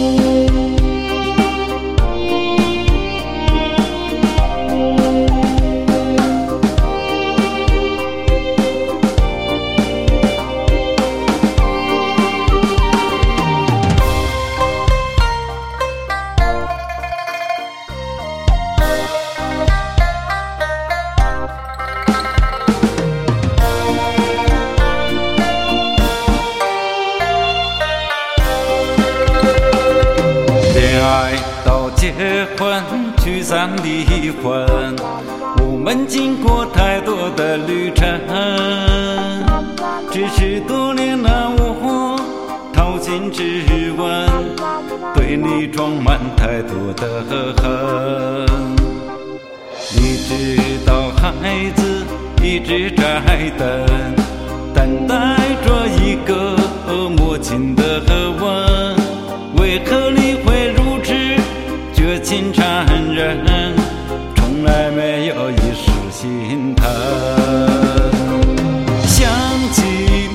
you. 爱到结婚，聚散离婚，我们经过太多的旅程。只是多年了，我掏心质问，对你装满太多的恨。你知道，孩子一直在，等感人，从来没有一丝心疼？想起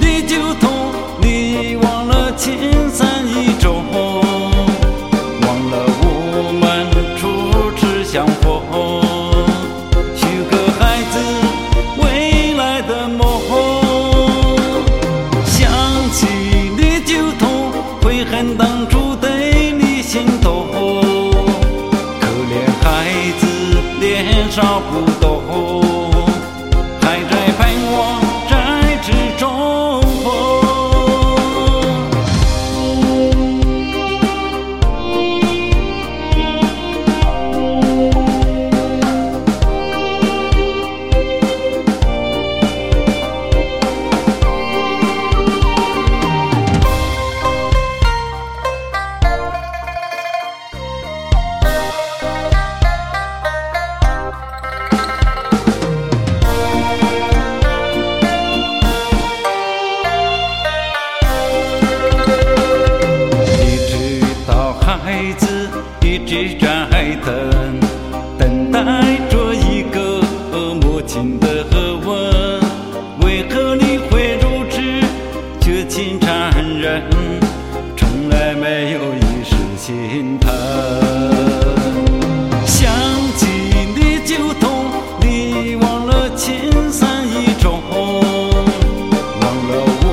你就痛，你忘了青山一重，忘了我们初次相逢，the whole 一直在等，等待着一个母亲的吻。为何你会如此绝情残忍，从来没有一丝心疼？想起你就痛，你忘了青山一种。忘了我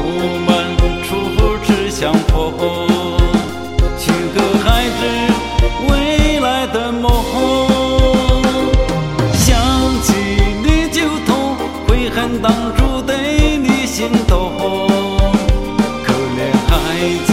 们初次相逢，me